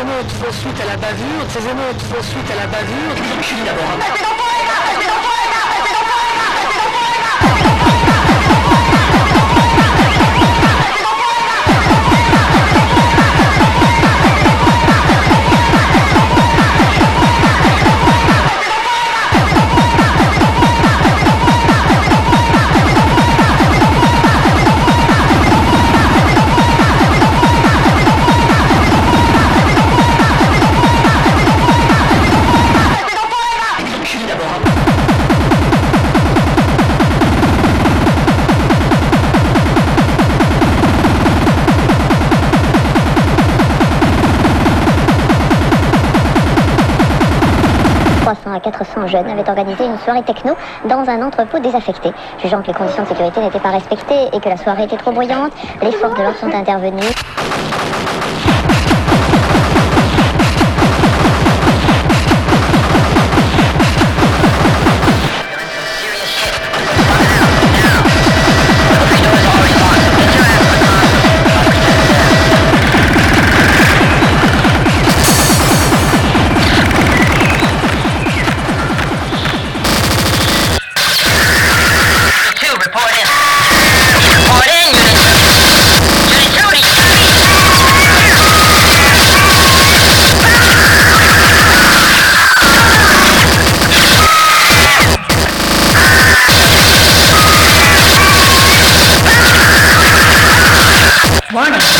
émeutes font suite à la bavure, ces émeutes font suite à la bavure. 400 jeunes avaient organisé une soirée techno dans un entrepôt désaffecté. Jugeant que les conditions de sécurité n'étaient pas respectées et que la soirée était trop bruyante, les forces de l'ordre sont intervenues. வணக்கம்